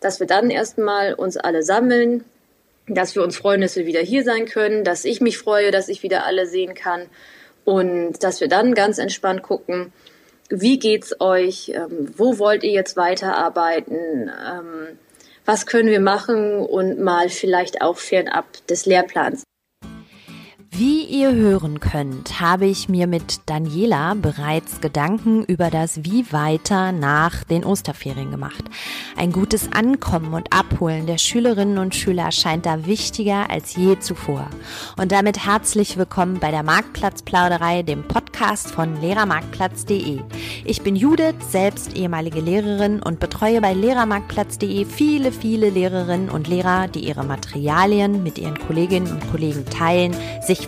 dass wir dann erstmal uns alle sammeln, dass wir uns freuen, dass wir wieder hier sein können, dass ich mich freue, dass ich wieder alle sehen kann und dass wir dann ganz entspannt gucken, wie geht's euch, ähm, wo wollt ihr jetzt weiterarbeiten, ähm, was können wir machen und mal vielleicht auch fernab des Lehrplans. Wie ihr hören könnt, habe ich mir mit Daniela bereits Gedanken über das Wie weiter nach den Osterferien gemacht. Ein gutes Ankommen und Abholen der Schülerinnen und Schüler scheint da wichtiger als je zuvor. Und damit herzlich willkommen bei der Marktplatzplauderei, dem Podcast von Lehrermarktplatz.de. Ich bin Judith, selbst ehemalige Lehrerin und betreue bei Lehrermarktplatz.de viele, viele Lehrerinnen und Lehrer, die ihre Materialien mit ihren Kolleginnen und Kollegen teilen, sich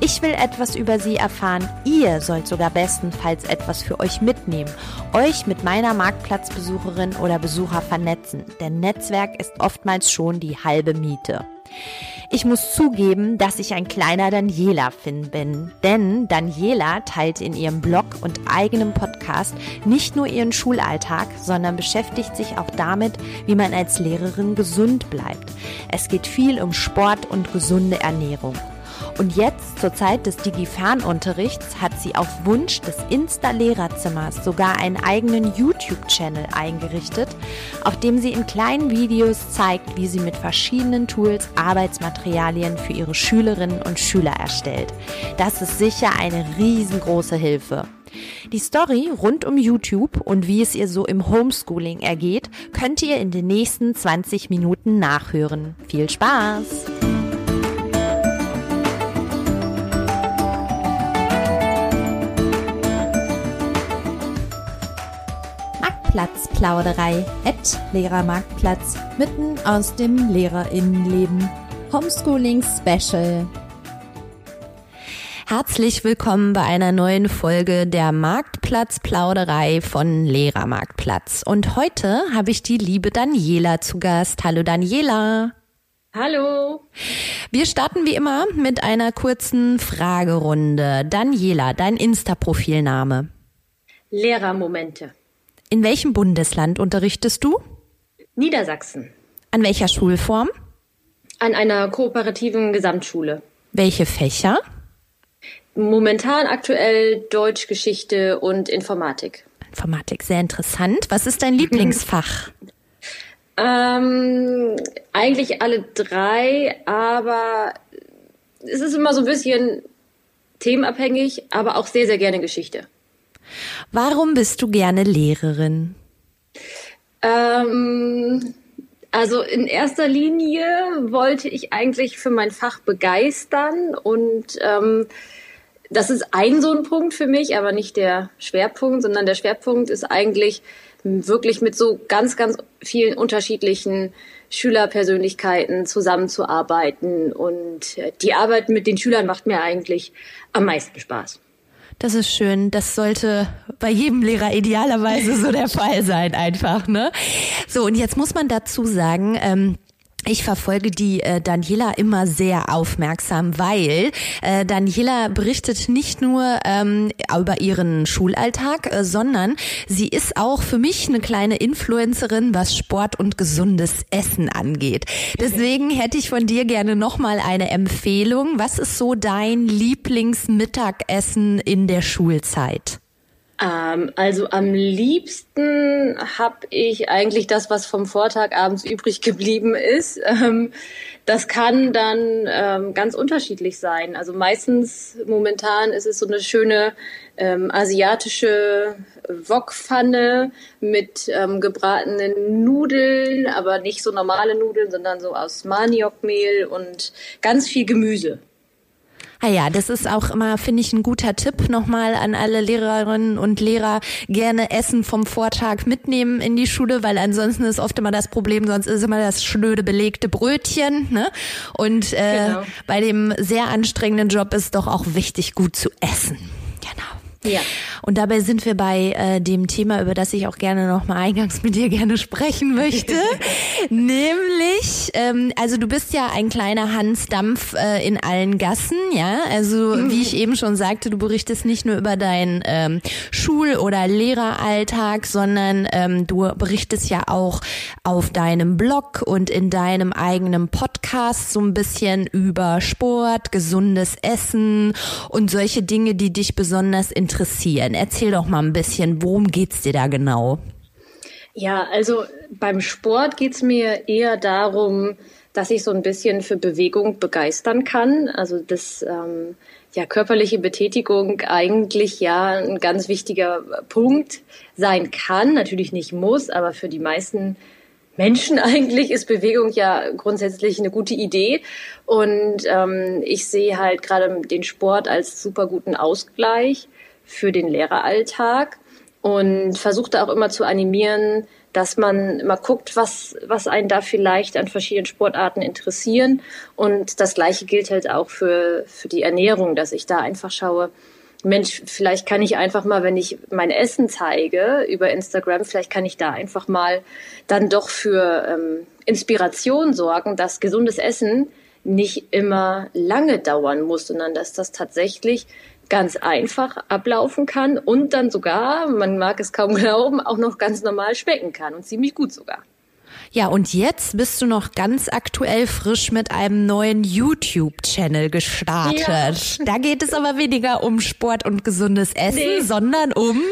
Ich will etwas über sie erfahren. Ihr sollt sogar bestenfalls etwas für euch mitnehmen, euch mit meiner Marktplatzbesucherin oder Besucher vernetzen, denn Netzwerk ist oftmals schon die halbe Miete. Ich muss zugeben, dass ich ein kleiner Daniela-Fin bin, denn Daniela teilt in ihrem Blog und eigenem Podcast nicht nur ihren Schulalltag, sondern beschäftigt sich auch damit, wie man als Lehrerin gesund bleibt. Es geht viel um Sport und gesunde Ernährung. Und jetzt, zur Zeit des Digi-Fernunterrichts, hat sie auf Wunsch des Insta-Lehrerzimmers sogar einen eigenen YouTube-Channel eingerichtet, auf dem sie in kleinen Videos zeigt, wie sie mit verschiedenen Tools Arbeitsmaterialien für ihre Schülerinnen und Schüler erstellt. Das ist sicher eine riesengroße Hilfe. Die Story rund um YouTube und wie es ihr so im Homeschooling ergeht, könnt ihr in den nächsten 20 Minuten nachhören. Viel Spaß! Marktplatzplauderei at Lehrermarktplatz mitten aus dem Lehrerinnenleben. Homeschooling Special. Herzlich willkommen bei einer neuen Folge der Marktplatzplauderei von Lehrermarktplatz. Und heute habe ich die liebe Daniela zu Gast. Hallo Daniela. Hallo. Wir starten wie immer mit einer kurzen Fragerunde. Daniela, dein Insta-Profilname? Lehrermomente. In welchem Bundesland unterrichtest du? Niedersachsen. An welcher Schulform? An einer kooperativen Gesamtschule. Welche Fächer? Momentan aktuell Deutsch, Geschichte und Informatik. Informatik, sehr interessant. Was ist dein Lieblingsfach? ähm, eigentlich alle drei, aber es ist immer so ein bisschen themenabhängig, aber auch sehr, sehr gerne Geschichte. Warum bist du gerne Lehrerin? Ähm, also in erster Linie wollte ich eigentlich für mein Fach begeistern und ähm, das ist ein so ein Punkt für mich, aber nicht der Schwerpunkt, sondern der Schwerpunkt ist eigentlich wirklich mit so ganz, ganz vielen unterschiedlichen Schülerpersönlichkeiten zusammenzuarbeiten und die Arbeit mit den Schülern macht mir eigentlich am meisten Spaß. Das ist schön. Das sollte bei jedem Lehrer idealerweise so der Fall sein, einfach, ne? So, und jetzt muss man dazu sagen, ähm, ich verfolge die äh, Daniela immer sehr aufmerksam, weil äh, Daniela berichtet nicht nur ähm, über ihren Schulalltag, äh, sondern sie ist auch für mich eine kleine Influencerin, was Sport und gesundes Essen angeht. Deswegen hätte ich von dir gerne nochmal eine Empfehlung. Was ist so dein Lieblingsmittagessen in der Schulzeit? Ähm, also am liebsten habe ich eigentlich das, was vom Vortag abends übrig geblieben ist. Ähm, das kann dann ähm, ganz unterschiedlich sein. Also meistens momentan ist es so eine schöne ähm, asiatische Wokpfanne mit ähm, gebratenen Nudeln, aber nicht so normale Nudeln, sondern so aus Maniokmehl und ganz viel Gemüse. Ah ja, das ist auch immer, finde ich, ein guter Tipp nochmal an alle Lehrerinnen und Lehrer. Gerne Essen vom Vortag mitnehmen in die Schule, weil ansonsten ist oft immer das Problem, sonst ist immer das schnöde belegte Brötchen. Ne? Und äh, genau. bei dem sehr anstrengenden Job ist doch auch wichtig, gut zu essen. Ja. Und dabei sind wir bei äh, dem Thema, über das ich auch gerne noch mal eingangs mit dir gerne sprechen möchte. Nämlich, ähm, also du bist ja ein kleiner Hans Dampf äh, in allen Gassen, ja. Also wie ich eben schon sagte, du berichtest nicht nur über deinen ähm, Schul- oder Lehreralltag, sondern ähm, du berichtest ja auch auf deinem Blog und in deinem eigenen Podcast so ein bisschen über Sport, gesundes Essen und solche Dinge, die dich besonders interessieren interessieren. Erzähl doch mal ein bisschen, worum geht's dir da genau? Ja, also beim Sport geht's mir eher darum, dass ich so ein bisschen für Bewegung begeistern kann. Also dass ähm, ja körperliche Betätigung eigentlich ja ein ganz wichtiger Punkt sein kann. Natürlich nicht muss, aber für die meisten Menschen eigentlich ist Bewegung ja grundsätzlich eine gute Idee. Und ähm, ich sehe halt gerade den Sport als super guten Ausgleich für den Lehreralltag und versuchte auch immer zu animieren, dass man immer guckt, was, was einen da vielleicht an verschiedenen Sportarten interessieren. Und das Gleiche gilt halt auch für, für die Ernährung, dass ich da einfach schaue, Mensch, vielleicht kann ich einfach mal, wenn ich mein Essen zeige über Instagram, vielleicht kann ich da einfach mal dann doch für ähm, Inspiration sorgen, dass gesundes Essen nicht immer lange dauern muss, sondern dass das tatsächlich ganz einfach ablaufen kann und dann sogar, man mag es kaum glauben, auch noch ganz normal schmecken kann und ziemlich gut sogar. Ja, und jetzt bist du noch ganz aktuell frisch mit einem neuen YouTube-Channel gestartet. Ja. Da geht es aber weniger um Sport und gesundes Essen, nee. sondern um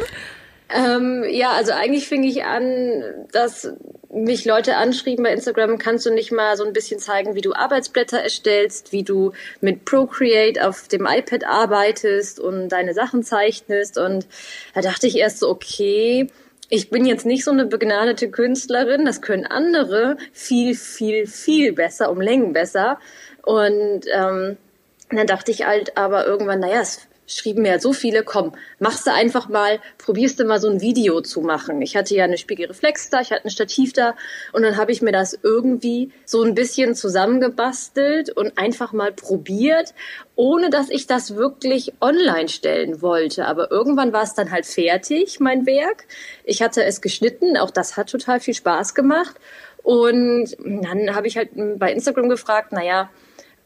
ähm, ja, also eigentlich fing ich an, dass mich Leute anschrieben bei Instagram, kannst du nicht mal so ein bisschen zeigen, wie du Arbeitsblätter erstellst, wie du mit Procreate auf dem iPad arbeitest und deine Sachen zeichnest. Und da dachte ich erst so, okay, ich bin jetzt nicht so eine begnadete Künstlerin, das können andere viel, viel, viel besser, um Längen besser. Und ähm, dann dachte ich halt aber irgendwann, naja, es schrieben mir so viele, komm, machst du einfach mal, probierst du mal so ein Video zu machen. Ich hatte ja eine Spiegelreflex da, ich hatte ein Stativ da und dann habe ich mir das irgendwie so ein bisschen zusammengebastelt und einfach mal probiert, ohne dass ich das wirklich online stellen wollte. Aber irgendwann war es dann halt fertig, mein Werk. Ich hatte es geschnitten, auch das hat total viel Spaß gemacht. Und dann habe ich halt bei Instagram gefragt, naja,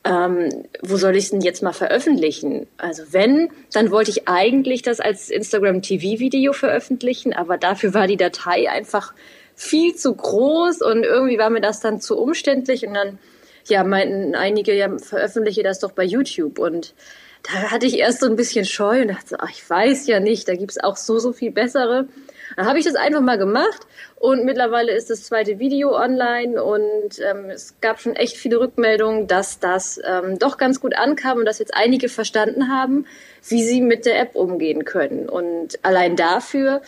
ähm, wo soll ich es denn jetzt mal veröffentlichen? Also wenn, dann wollte ich eigentlich das als Instagram TV-Video veröffentlichen, aber dafür war die Datei einfach viel zu groß und irgendwie war mir das dann zu umständlich und dann, ja, meinten einige, ja, veröffentliche das doch bei YouTube und da hatte ich erst so ein bisschen Scheu und dachte, ach, ich weiß ja nicht, da gibt's auch so, so viel bessere. Dann habe ich das einfach mal gemacht und mittlerweile ist das zweite Video online und ähm, es gab schon echt viele Rückmeldungen, dass das ähm, doch ganz gut ankam und dass jetzt einige verstanden haben, wie sie mit der App umgehen können. Und allein dafür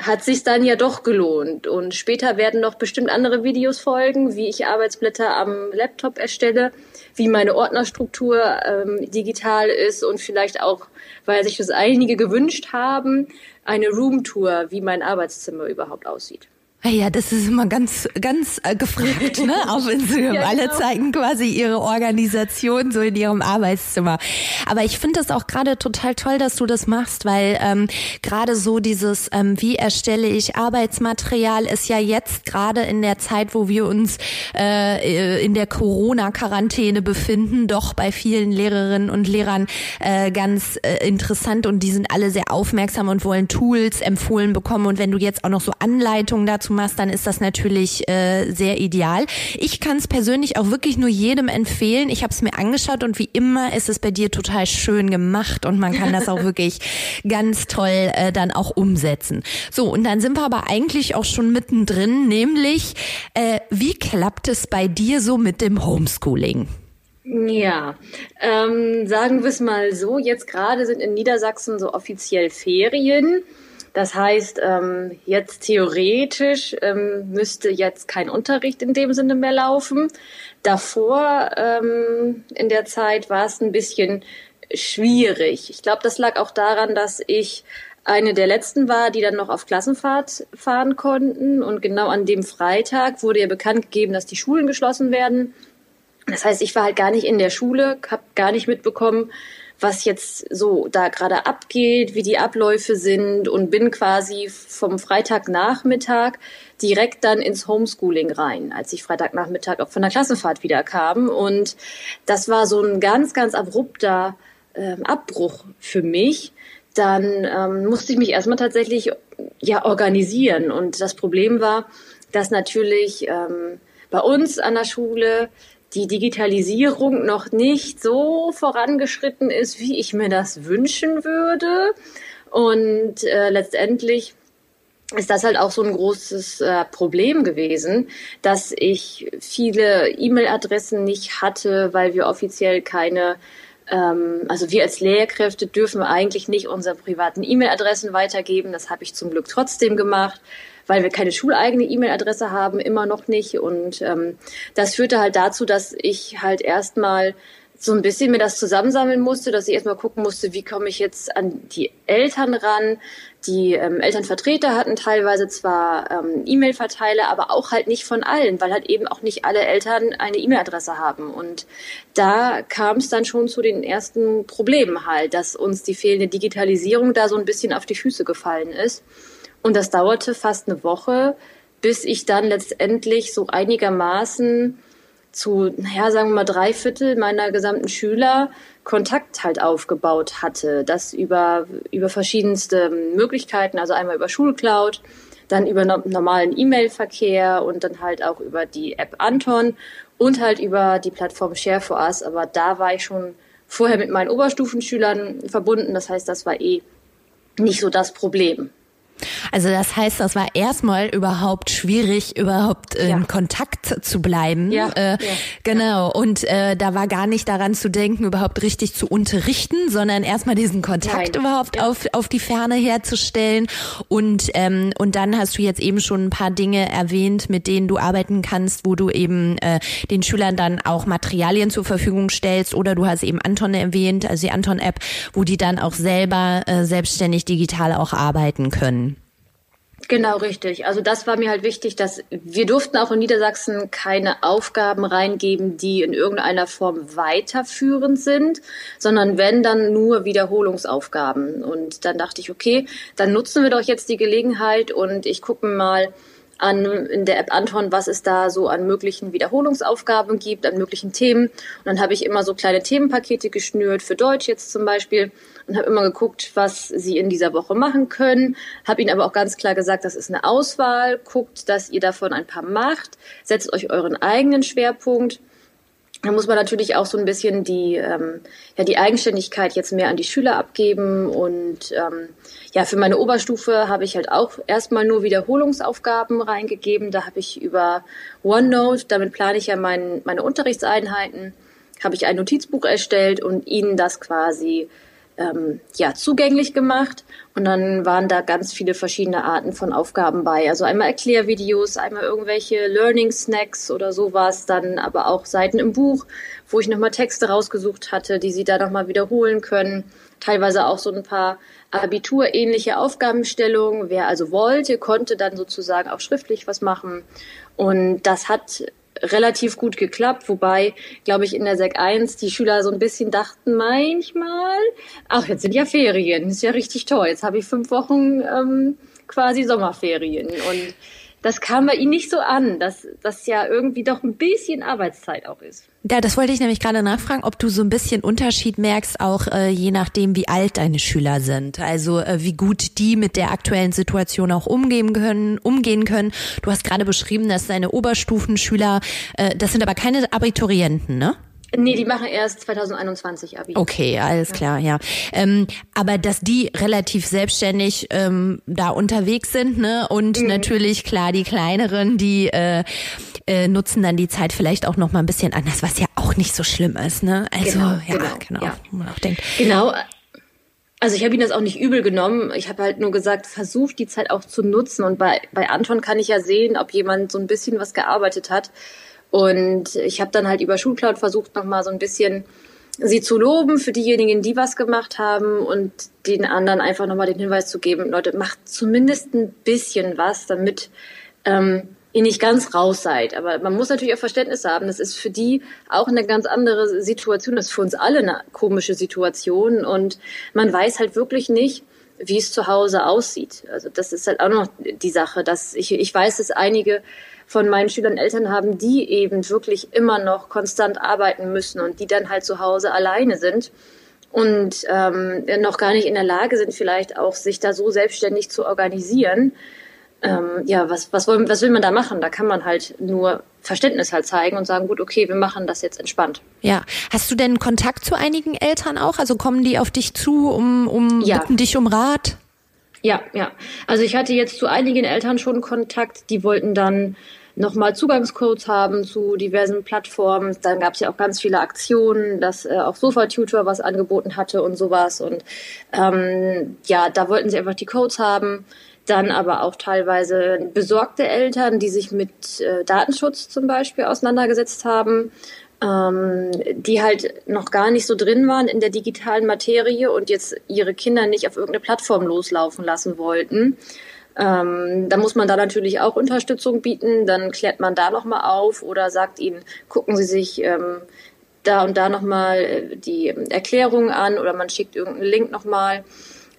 hat sich dann ja doch gelohnt. Und später werden noch bestimmt andere Videos folgen, wie ich Arbeitsblätter am Laptop erstelle, wie meine Ordnerstruktur ähm, digital ist und vielleicht auch, weil sich das einige gewünscht haben, eine Roomtour, wie mein Arbeitszimmer überhaupt aussieht. Ja, das ist immer ganz, ganz äh, gefragt, ne? Auf Instagram. ja, Alle genau. zeigen quasi ihre Organisation so in ihrem Arbeitszimmer. Aber ich finde das auch gerade total toll, dass du das machst, weil ähm, gerade so dieses, ähm, wie erstelle ich Arbeitsmaterial, ist ja jetzt gerade in der Zeit, wo wir uns äh, in der Corona-Quarantäne befinden, doch bei vielen Lehrerinnen und Lehrern äh, ganz äh, interessant und die sind alle sehr aufmerksam und wollen Tools empfohlen bekommen. Und wenn du jetzt auch noch so Anleitungen dazu dazu machst, dann ist das natürlich äh, sehr ideal. Ich kann es persönlich auch wirklich nur jedem empfehlen. Ich habe es mir angeschaut und wie immer ist es bei dir total schön gemacht und man kann das auch wirklich ganz toll äh, dann auch umsetzen. So, und dann sind wir aber eigentlich auch schon mittendrin, nämlich äh, wie klappt es bei dir so mit dem Homeschooling? Ja, ähm, sagen wir es mal so, jetzt gerade sind in Niedersachsen so offiziell Ferien. Das heißt, ähm, jetzt theoretisch ähm, müsste jetzt kein Unterricht in dem Sinne mehr laufen. Davor ähm, in der Zeit war es ein bisschen schwierig. Ich glaube, das lag auch daran, dass ich eine der letzten war, die dann noch auf Klassenfahrt fahren konnten. Und genau an dem Freitag wurde ja bekannt gegeben, dass die Schulen geschlossen werden. Das heißt, ich war halt gar nicht in der Schule, habe gar nicht mitbekommen, was jetzt so da gerade abgeht, wie die Abläufe sind und bin quasi vom Freitagnachmittag direkt dann ins Homeschooling rein, als ich Freitagnachmittag auch von der Klassenfahrt wieder kam. Und das war so ein ganz, ganz abrupter ähm, Abbruch für mich. Dann ähm, musste ich mich erstmal tatsächlich ja organisieren. Und das Problem war, dass natürlich ähm, bei uns an der Schule die Digitalisierung noch nicht so vorangeschritten ist, wie ich mir das wünschen würde. Und äh, letztendlich ist das halt auch so ein großes äh, Problem gewesen, dass ich viele E-Mail-Adressen nicht hatte, weil wir offiziell keine ähm, also wir als Lehrkräfte dürfen eigentlich nicht unsere privaten E-Mail-Adressen weitergeben. Das habe ich zum Glück trotzdem gemacht, weil wir keine schuleigene E-Mail-Adresse haben, immer noch nicht. Und ähm, das führte halt dazu, dass ich halt erstmal so ein bisschen mir das zusammensammeln musste, dass ich erstmal gucken musste, wie komme ich jetzt an die Eltern ran. Die ähm, Elternvertreter hatten teilweise zwar ähm, E-Mail-Verteiler, aber auch halt nicht von allen, weil halt eben auch nicht alle Eltern eine E-Mail-Adresse haben. Und da kam es dann schon zu den ersten Problemen halt, dass uns die fehlende Digitalisierung da so ein bisschen auf die Füße gefallen ist. Und das dauerte fast eine Woche, bis ich dann letztendlich so einigermaßen zu, naja, sagen wir mal, drei Viertel meiner gesamten Schüler Kontakt halt aufgebaut hatte. Das über, über verschiedenste Möglichkeiten, also einmal über Schulcloud, dann über normalen E-Mail-Verkehr und dann halt auch über die App Anton und halt über die Plattform Share for Us. Aber da war ich schon vorher mit meinen Oberstufenschülern verbunden. Das heißt, das war eh nicht so das Problem. Also das heißt, das war erstmal überhaupt schwierig, überhaupt in ja. Kontakt zu bleiben. Ja, äh, ja. Genau. Und äh, da war gar nicht daran zu denken, überhaupt richtig zu unterrichten, sondern erstmal diesen Kontakt Nein. überhaupt auf, auf die Ferne herzustellen. Und, ähm, und dann hast du jetzt eben schon ein paar Dinge erwähnt, mit denen du arbeiten kannst, wo du eben äh, den Schülern dann auch Materialien zur Verfügung stellst. Oder du hast eben Anton erwähnt, also die Anton-App, wo die dann auch selber äh, selbstständig digital auch arbeiten können. Genau, richtig. Also das war mir halt wichtig, dass wir durften auch in Niedersachsen keine Aufgaben reingeben, die in irgendeiner Form weiterführend sind, sondern wenn dann nur Wiederholungsaufgaben. Und dann dachte ich, okay, dann nutzen wir doch jetzt die Gelegenheit und ich gucke mal, an in der App Anton, was es da so an möglichen Wiederholungsaufgaben gibt, an möglichen Themen. Und dann habe ich immer so kleine Themenpakete geschnürt, für Deutsch jetzt zum Beispiel, und habe immer geguckt, was sie in dieser Woche machen können. Habe ihnen aber auch ganz klar gesagt, das ist eine Auswahl. Guckt, dass ihr davon ein paar macht. Setzt euch euren eigenen Schwerpunkt. Da muss man natürlich auch so ein bisschen die, ähm, ja, die Eigenständigkeit jetzt mehr an die Schüler abgeben. Und ähm, ja, für meine Oberstufe habe ich halt auch erstmal nur Wiederholungsaufgaben reingegeben. Da habe ich über OneNote, damit plane ich ja mein, meine Unterrichtseinheiten, habe ich ein Notizbuch erstellt und ihnen das quasi ähm, ja, zugänglich gemacht. Und dann waren da ganz viele verschiedene Arten von Aufgaben bei. Also einmal Erklärvideos, einmal irgendwelche Learning Snacks oder sowas, dann aber auch Seiten im Buch, wo ich nochmal Texte rausgesucht hatte, die sie da nochmal wiederholen können. Teilweise auch so ein paar Abiturähnliche Aufgabenstellungen. Wer also wollte, konnte dann sozusagen auch schriftlich was machen. Und das hat relativ gut geklappt, wobei, glaube ich, in der Sek 1 die Schüler so ein bisschen dachten manchmal, ach, jetzt sind ja Ferien, ist ja richtig toll, jetzt habe ich fünf Wochen ähm, quasi Sommerferien. Und das kam bei ihnen nicht so an, dass das ja irgendwie doch ein bisschen Arbeitszeit auch ist. Ja, das wollte ich nämlich gerade nachfragen, ob du so ein bisschen Unterschied merkst, auch äh, je nachdem, wie alt deine Schüler sind. Also äh, wie gut die mit der aktuellen Situation auch umgehen können, umgehen können. Du hast gerade beschrieben, dass deine Oberstufenschüler, äh, das sind aber keine Abiturienten, ne? Nee, die machen erst 2021 Abi. Okay, alles klar, ja. Ähm, aber dass die relativ selbstständig ähm, da unterwegs sind, ne? Und mhm. natürlich klar die kleineren, die äh, äh, nutzen dann die Zeit vielleicht auch noch mal ein bisschen anders, was ja auch nicht so schlimm ist, ne? Also genau, ja, genau, genau. Ja. Man auch denkt. Genau. Also ich habe ihn das auch nicht übel genommen. Ich habe halt nur gesagt, versuch die Zeit auch zu nutzen. Und bei, bei Anton kann ich ja sehen, ob jemand so ein bisschen was gearbeitet hat. Und ich habe dann halt über Schulcloud versucht, nochmal so ein bisschen sie zu loben für diejenigen, die was gemacht haben und den anderen einfach nochmal den Hinweis zu geben, Leute, macht zumindest ein bisschen was, damit ähm, ihr nicht ganz raus seid. Aber man muss natürlich auch Verständnis haben. Das ist für die auch eine ganz andere Situation. Das ist für uns alle eine komische Situation. Und man weiß halt wirklich nicht, wie es zu Hause aussieht. Also das ist halt auch noch die Sache, dass ich, ich weiß, dass einige von meinen Schülern Eltern haben, die eben wirklich immer noch konstant arbeiten müssen und die dann halt zu Hause alleine sind und ähm, noch gar nicht in der Lage sind, vielleicht auch sich da so selbstständig zu organisieren ähm, ja, was, was, wollen, was will man da machen? Da kann man halt nur Verständnis halt zeigen und sagen, gut, okay, wir machen das jetzt entspannt. Ja. Hast du denn Kontakt zu einigen Eltern auch? Also kommen die auf dich zu, um, um ja. bitten dich um Rat? Ja, ja. Also ich hatte jetzt zu einigen Eltern schon Kontakt, die wollten dann nochmal Zugangscodes haben zu diversen Plattformen. Dann gab es ja auch ganz viele Aktionen, dass äh, auch Sofa-Tutor was angeboten hatte und sowas. Und ähm, ja, da wollten sie einfach die Codes haben dann aber auch teilweise besorgte Eltern, die sich mit äh, Datenschutz zum Beispiel auseinandergesetzt haben, ähm, die halt noch gar nicht so drin waren in der digitalen Materie und jetzt ihre Kinder nicht auf irgendeine Plattform loslaufen lassen wollten. Ähm, da muss man da natürlich auch Unterstützung bieten. Dann klärt man da nochmal auf oder sagt ihnen, gucken Sie sich ähm, da und da nochmal äh, die Erklärung an oder man schickt irgendeinen Link nochmal.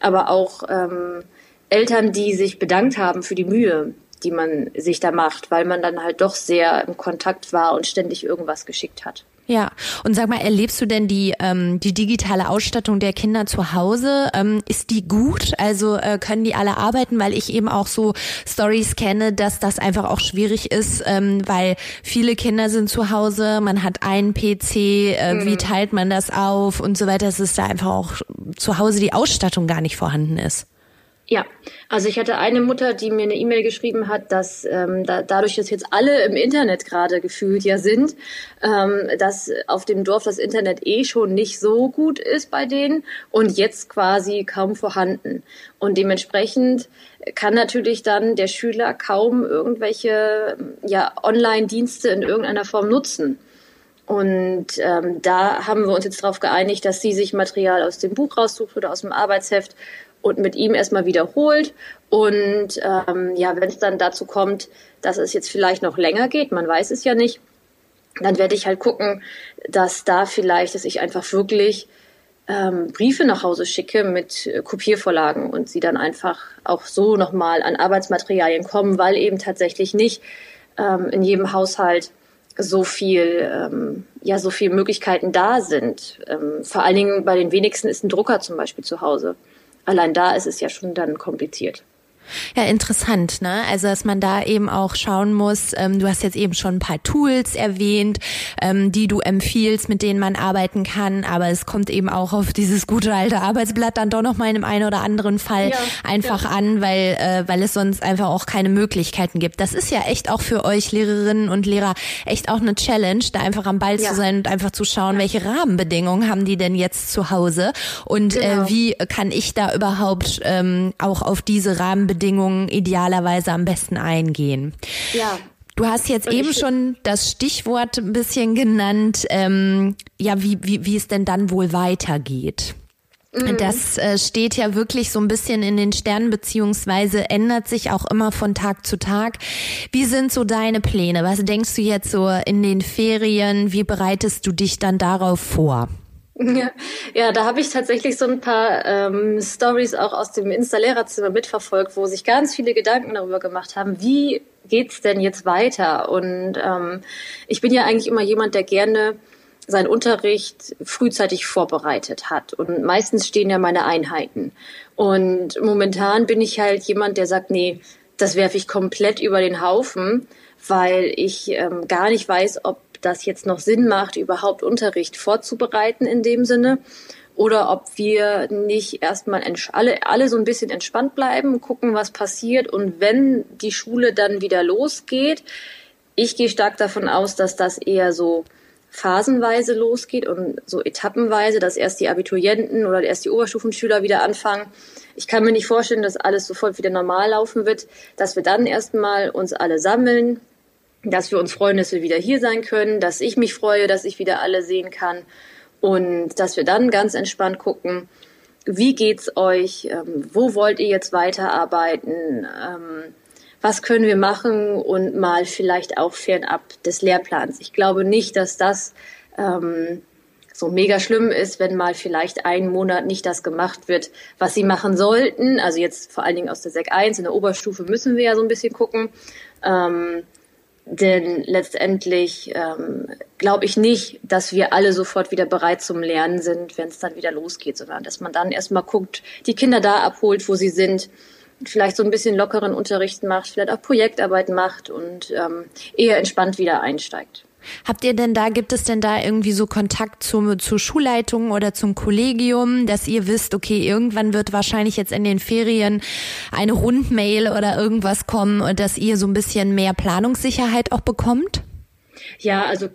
Aber auch ähm, Eltern, die sich bedankt haben für die Mühe, die man sich da macht, weil man dann halt doch sehr im Kontakt war und ständig irgendwas geschickt hat. Ja, und sag mal, erlebst du denn die, ähm, die digitale Ausstattung der Kinder zu Hause? Ähm, ist die gut? Also äh, können die alle arbeiten? Weil ich eben auch so Stories kenne, dass das einfach auch schwierig ist, ähm, weil viele Kinder sind zu Hause, man hat einen PC, äh, mhm. wie teilt man das auf und so weiter, dass es da einfach auch zu Hause die Ausstattung gar nicht vorhanden ist. Ja, also ich hatte eine Mutter, die mir eine E-Mail geschrieben hat, dass ähm, da, dadurch, dass jetzt alle im Internet gerade gefühlt ja sind, ähm, dass auf dem Dorf das Internet eh schon nicht so gut ist bei denen und jetzt quasi kaum vorhanden. Und dementsprechend kann natürlich dann der Schüler kaum irgendwelche ja, Online-Dienste in irgendeiner Form nutzen. Und ähm, da haben wir uns jetzt darauf geeinigt, dass sie sich Material aus dem Buch raussucht oder aus dem Arbeitsheft und mit ihm erstmal wiederholt. Und ähm, ja, wenn es dann dazu kommt, dass es jetzt vielleicht noch länger geht, man weiß es ja nicht, dann werde ich halt gucken, dass da vielleicht, dass ich einfach wirklich ähm, Briefe nach Hause schicke mit äh, Kopiervorlagen und sie dann einfach auch so nochmal an Arbeitsmaterialien kommen, weil eben tatsächlich nicht ähm, in jedem Haushalt so viel, ähm, ja, so viele Möglichkeiten da sind. Ähm, vor allen Dingen bei den wenigsten ist ein Drucker zum Beispiel zu Hause allein da ist es ja schon dann kompliziert. Ja, interessant, ne? Also, dass man da eben auch schauen muss, ähm, du hast jetzt eben schon ein paar Tools erwähnt, ähm, die du empfiehlst, mit denen man arbeiten kann, aber es kommt eben auch auf dieses gute alte Arbeitsblatt dann doch noch mal in einem einen oder anderen Fall ja, einfach ja. an, weil, äh, weil es sonst einfach auch keine Möglichkeiten gibt. Das ist ja echt auch für euch Lehrerinnen und Lehrer echt auch eine Challenge, da einfach am Ball ja. zu sein und einfach zu schauen, welche Rahmenbedingungen haben die denn jetzt zu Hause und äh, genau. äh, wie kann ich da überhaupt ähm, auch auf diese Rahmenbedingungen Bedingungen idealerweise am besten eingehen. Ja. Du hast jetzt eben schon das Stichwort ein bisschen genannt, ähm, ja, wie, wie, wie es denn dann wohl weitergeht. Mhm. Das äh, steht ja wirklich so ein bisschen in den Sternen, beziehungsweise ändert sich auch immer von Tag zu Tag. Wie sind so deine Pläne? Was denkst du jetzt so in den Ferien? Wie bereitest du dich dann darauf vor? Ja, ja da habe ich tatsächlich so ein paar ähm, Stories auch aus dem Installererzimmer mitverfolgt, wo sich ganz viele Gedanken darüber gemacht haben, wie geht's denn jetzt weiter? Und ähm, ich bin ja eigentlich immer jemand, der gerne seinen Unterricht frühzeitig vorbereitet hat. Und meistens stehen ja meine Einheiten. Und momentan bin ich halt jemand, der sagt, nee, das werfe ich komplett über den Haufen, weil ich ähm, gar nicht weiß, ob das jetzt noch Sinn macht, überhaupt Unterricht vorzubereiten in dem Sinne oder ob wir nicht erstmal alle, alle so ein bisschen entspannt bleiben, gucken, was passiert und wenn die Schule dann wieder losgeht, ich gehe stark davon aus, dass das eher so phasenweise losgeht und so etappenweise, dass erst die Abiturienten oder erst die Oberstufenschüler wieder anfangen. Ich kann mir nicht vorstellen, dass alles sofort wieder normal laufen wird, dass wir dann erstmal uns alle sammeln, dass wir uns freuen, dass wir wieder hier sein können, dass ich mich freue, dass ich wieder alle sehen kann und dass wir dann ganz entspannt gucken, wie geht's euch, ähm, wo wollt ihr jetzt weiterarbeiten, ähm, was können wir machen und mal vielleicht auch fernab des Lehrplans. Ich glaube nicht, dass das ähm, so mega schlimm ist, wenn mal vielleicht einen Monat nicht das gemacht wird, was sie machen sollten. Also jetzt vor allen Dingen aus der Sek 1, in der Oberstufe müssen wir ja so ein bisschen gucken. Ähm, denn letztendlich ähm, glaube ich nicht, dass wir alle sofort wieder bereit zum Lernen sind, wenn es dann wieder losgeht, sondern dass man dann erstmal guckt, die Kinder da abholt, wo sie sind, vielleicht so ein bisschen lockeren Unterricht macht, vielleicht auch Projektarbeit macht und ähm, eher entspannt wieder einsteigt. Habt ihr denn da, gibt es denn da irgendwie so Kontakt zum, zur Schulleitung oder zum Kollegium, dass ihr wisst, okay, irgendwann wird wahrscheinlich jetzt in den Ferien eine Rundmail oder irgendwas kommen und dass ihr so ein bisschen mehr Planungssicherheit auch bekommt? Ja, also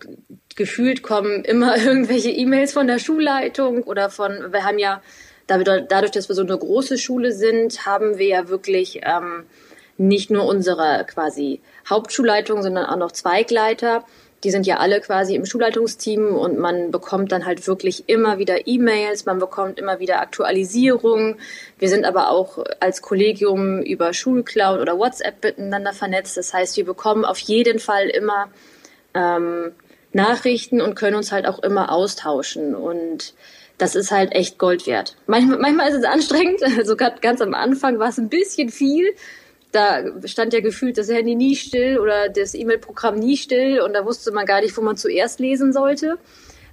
gefühlt kommen immer irgendwelche E-Mails von der Schulleitung oder von, wir haben ja, dadurch, dass wir so eine große Schule sind, haben wir ja wirklich ähm, nicht nur unsere quasi Hauptschulleitung, sondern auch noch Zweigleiter die sind ja alle quasi im Schulleitungsteam und man bekommt dann halt wirklich immer wieder E-Mails, man bekommt immer wieder Aktualisierungen. Wir sind aber auch als Kollegium über Schulcloud oder WhatsApp miteinander vernetzt. Das heißt, wir bekommen auf jeden Fall immer ähm, Nachrichten und können uns halt auch immer austauschen und das ist halt echt Gold wert. Manchmal, manchmal ist es anstrengend, also ganz am Anfang war es ein bisschen viel, da stand ja gefühlt das Handy nie still oder das E-Mail-Programm nie still und da wusste man gar nicht, wo man zuerst lesen sollte.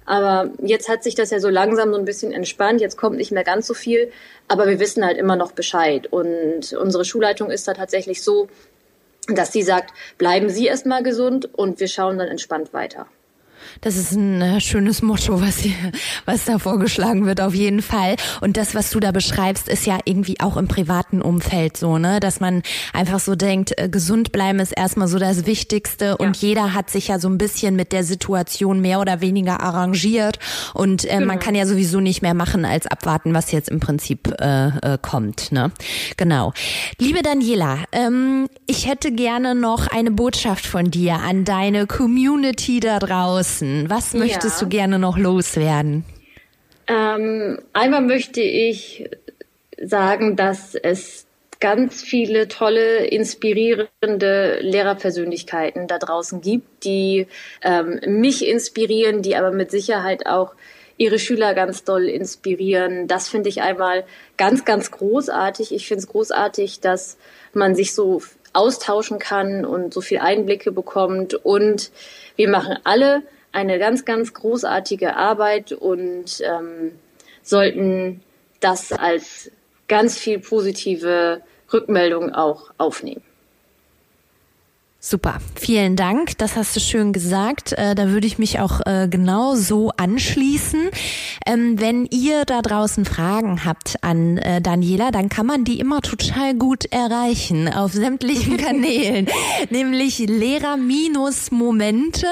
Aber jetzt hat sich das ja so langsam so ein bisschen entspannt. Jetzt kommt nicht mehr ganz so viel, aber wir wissen halt immer noch Bescheid. Und unsere Schulleitung ist da tatsächlich so, dass sie sagt, bleiben Sie erstmal gesund und wir schauen dann entspannt weiter. Das ist ein äh, schönes Motto, was hier, was da vorgeschlagen wird, auf jeden Fall. Und das, was du da beschreibst, ist ja irgendwie auch im privaten Umfeld so, ne, dass man einfach so denkt, äh, gesund bleiben ist erstmal so das Wichtigste ja. und jeder hat sich ja so ein bisschen mit der Situation mehr oder weniger arrangiert und äh, genau. man kann ja sowieso nicht mehr machen als abwarten, was jetzt im Prinzip äh, äh, kommt, ne? Genau. Liebe Daniela, ähm, ich hätte gerne noch eine Botschaft von dir an deine Community da draußen draußen. Was möchtest ja. du gerne noch loswerden? Ähm, einmal möchte ich sagen, dass es ganz viele tolle, inspirierende Lehrerpersönlichkeiten da draußen gibt, die ähm, mich inspirieren, die aber mit Sicherheit auch ihre Schüler ganz doll inspirieren. Das finde ich einmal ganz, ganz großartig. Ich finde es großartig, dass man sich so austauschen kann und so viel Einblicke bekommt. Und wir machen alle eine ganz, ganz großartige Arbeit und ähm, sollten das als ganz viel positive Rückmeldung auch aufnehmen. Super, vielen Dank. Das hast du schön gesagt. Äh, da würde ich mich auch äh, genau so anschließen. Ähm, wenn ihr da draußen Fragen habt an äh, Daniela, dann kann man die immer total gut erreichen auf sämtlichen Kanälen, nämlich Lehrer-Momente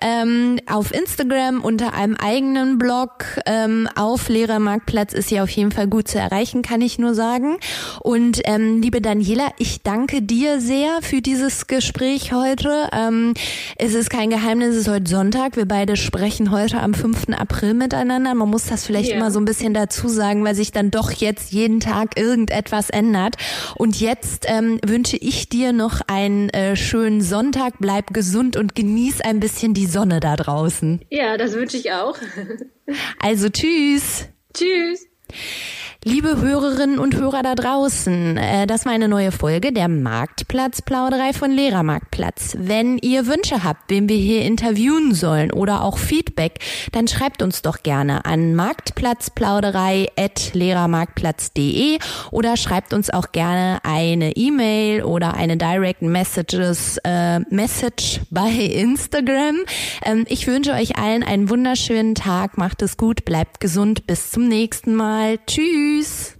ähm, auf Instagram unter einem eigenen Blog ähm, auf Lehrermarktplatz ist sie auf jeden Fall gut zu erreichen, kann ich nur sagen. Und ähm, liebe Daniela, ich danke dir sehr für dieses Gespräch Gespräch heute. Ähm, es ist kein Geheimnis, es ist heute Sonntag. Wir beide sprechen heute am 5. April miteinander. Man muss das vielleicht yeah. immer so ein bisschen dazu sagen, weil sich dann doch jetzt jeden Tag irgendetwas ändert. Und jetzt ähm, wünsche ich dir noch einen äh, schönen Sonntag. Bleib gesund und genieß ein bisschen die Sonne da draußen. Ja, das wünsche ich auch. also tschüss. Tschüss. Liebe Hörerinnen und Hörer da draußen, äh, das war eine neue Folge der Marktplatzplauderei von Lehrermarktplatz. Wenn ihr Wünsche habt, wen wir hier interviewen sollen oder auch Feedback, dann schreibt uns doch gerne an marktplatzplauderei@lehrermarktplatz.de oder schreibt uns auch gerne eine E-Mail oder eine Direct Messages äh, Message bei Instagram. Ähm, ich wünsche euch allen einen wunderschönen Tag, macht es gut, bleibt gesund, bis zum nächsten Mal. Tschüss. Tschüss.